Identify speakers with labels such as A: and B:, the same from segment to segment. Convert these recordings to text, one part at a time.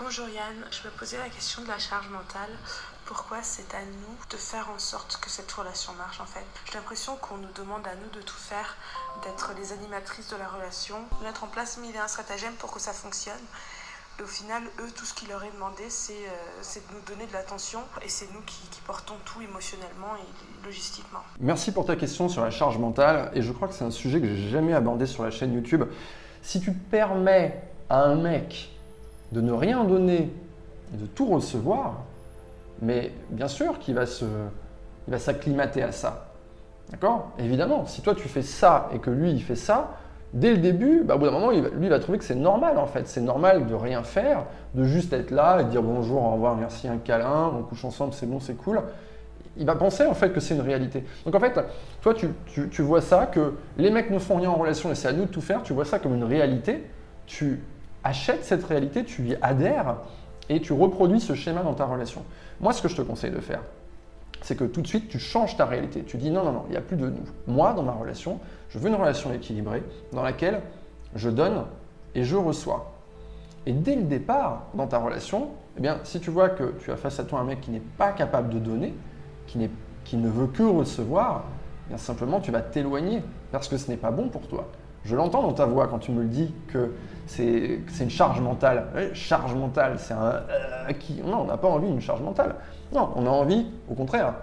A: Bonjour Yann, je me posais la question de la charge mentale. Pourquoi c'est à nous de faire en sorte que cette relation marche en fait? J'ai l'impression qu'on nous demande à nous de tout faire, d'être les animatrices de la relation, de mettre en place mille et un stratagèmes pour que ça fonctionne. Et au final, eux, tout ce qui leur est demandé, c'est euh, de nous donner de l'attention et c'est nous qui, qui portons tout émotionnellement et logistiquement.
B: Merci pour ta question sur la charge mentale et je crois que c'est un sujet que j'ai jamais abordé sur la chaîne YouTube. Si tu permets à un mec de ne rien donner et de tout recevoir, mais bien sûr qu'il va se, il va s'acclimater à ça. D'accord? Évidemment, si toi tu fais ça et que lui il fait ça, dès le début, bah, au bout d'un moment, lui il va trouver que c'est normal en fait. C'est normal de rien faire, de juste être là et dire bonjour, au revoir, merci, un câlin, on couche ensemble, c'est bon, c'est cool. Il va penser en fait que c'est une réalité. Donc en fait, toi tu, tu- tu vois ça, que les mecs ne font rien en relation et c'est à nous de tout faire, tu vois ça comme une réalité, tu achètes cette réalité, tu y adhères et tu reproduis ce schéma dans ta relation. Moi, ce que je te conseille de faire, c'est que tout de suite, tu changes ta réalité. Tu dis non, non, non, il n'y a plus de nous. Moi, dans ma relation, je veux une relation équilibrée dans laquelle je donne et je reçois. Et dès le départ, dans ta relation, eh bien, si tu vois que tu as face à toi un mec qui n'est pas capable de donner, qui, qui ne veut que recevoir, eh bien, simplement, tu vas t'éloigner parce que ce n'est pas bon pour toi. Je l'entends dans ta voix quand tu me le dis que c'est une charge mentale. Charge mentale, c'est un... euh, qui... Non, on n'a pas envie d'une charge mentale. Non, on a envie, au contraire,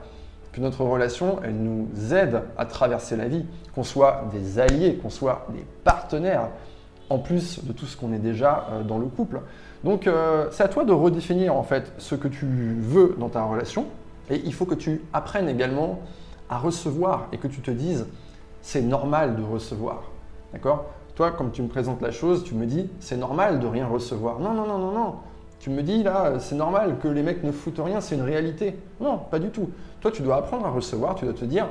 B: que notre relation, elle nous aide à traverser la vie, qu'on soit des alliés, qu'on soit des partenaires, en plus de tout ce qu'on est déjà euh, dans le couple. Donc, euh, c'est à toi de redéfinir en fait ce que tu veux dans ta relation, et il faut que tu apprennes également à recevoir et que tu te dises, c'est normal de recevoir. D'accord? Toi, comme tu me présentes la chose, tu me dis, c'est normal de rien recevoir. Non, non, non, non, non. Tu me dis là, c'est normal que les mecs ne foutent rien, c'est une réalité. Non, pas du tout. Toi, tu dois apprendre à recevoir, tu dois te dire,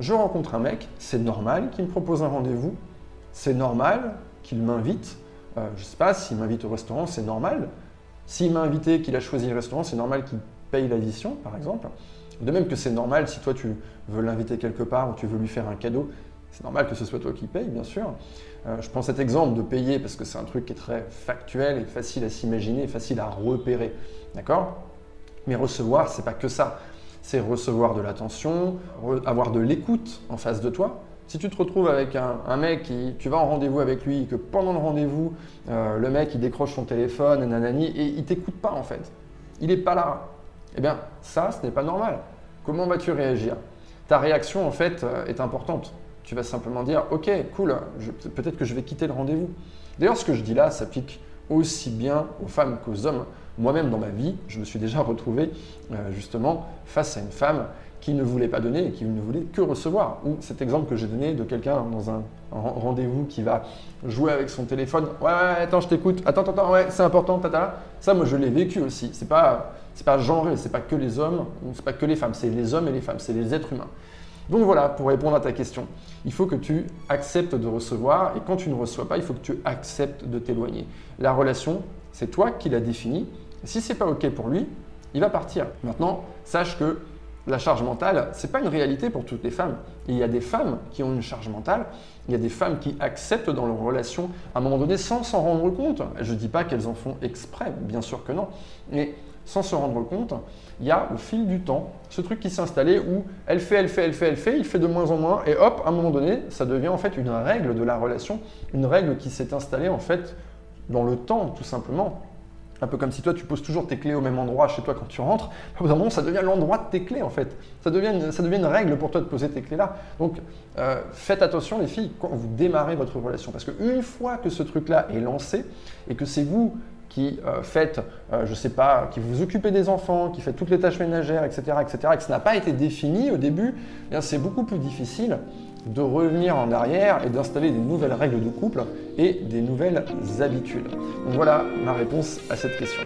B: je rencontre un mec, c'est normal qu'il me propose un rendez-vous, c'est normal qu'il m'invite. Euh, je sais pas, s'il m'invite au restaurant, c'est normal. S'il m'a invité, qu'il a choisi le restaurant, c'est normal qu'il paye l'addition, par exemple. De même que c'est normal si toi tu veux l'inviter quelque part ou tu veux lui faire un cadeau, c'est normal que ce soit toi qui paye, bien sûr. Euh, je prends cet exemple de payer parce que c'est un truc qui est très factuel et facile à s'imaginer facile à repérer. D'accord? Mais recevoir, c'est pas que ça. C'est recevoir de l'attention, avoir de l'écoute en face de toi. Si tu te retrouves avec un, mec qui, tu vas en rendez-vous avec lui, et que pendant le rendez-vous, euh, le mec il décroche son téléphone, et nanani, et il t'écoute pas en fait. Il est pas là. Eh bien, ça, ce n'est pas normal. Comment vas-tu réagir? Ta réaction en fait euh, est importante. Tu vas simplement dire, ok, cool, peut-être que je vais quitter le rendez-vous. D'ailleurs, ce que je dis là s'applique aussi bien aux femmes qu'aux hommes. Moi-même, dans ma vie, je me suis déjà retrouvé euh, justement face à une femme qui ne voulait pas donner et qui ne voulait que recevoir. Ou cet exemple que j'ai donné de quelqu'un dans un, rendez-vous qui va jouer avec son téléphone. Ouais, attends, je t'écoute. Attends, attends, ouais, c'est important, tata. Ça, moi, je l'ai vécu aussi. C'est pas, c'est pas genré, c'est pas que les hommes, c'est pas que les femmes, c'est les hommes et les femmes, c'est les êtres humains. Donc voilà, pour répondre à ta question, il faut que tu acceptes de recevoir et quand tu ne reçois pas, il faut que tu acceptes de t'éloigner. La relation, c'est toi qui l'as définie. Si c'est pas OK pour lui, il va partir. Maintenant, sache que la charge mentale, c'est pas une réalité pour toutes les femmes. Il y a des femmes qui ont une charge mentale, il y a des femmes qui acceptent dans leur relation à un moment donné sans s'en rendre compte. Je ne dis pas qu'elles en font exprès, bien sûr que non, mais sans se rendre compte, il y a au fil du temps ce truc qui s'est installé où elle fait, elle fait, elle fait, elle fait, il fait de moins en moins, et hop, à un moment donné, ça devient en fait une règle de la relation, une règle qui s'est installée en fait dans le temps, tout simplement. Un peu comme si toi tu poses toujours tes clés au même endroit chez toi quand tu rentres, au bout d'un moment ça devient l'endroit de tes clés en fait. Ça devient, une, règle pour toi de poser tes clés là. Donc euh, faites attention les filles quand vous démarrez votre relation parce qu'une fois que ce truc là est lancé et que c'est vous qui euh, faites, euh, je sais pas, qui vous occupez des enfants, qui faites toutes les tâches ménagères, etc., etc., et que ça n'a pas été défini au début, eh c'est beaucoup plus difficile de revenir en arrière et d'installer des nouvelles règles de couple et des nouvelles habitudes. Voilà ma réponse à cette question.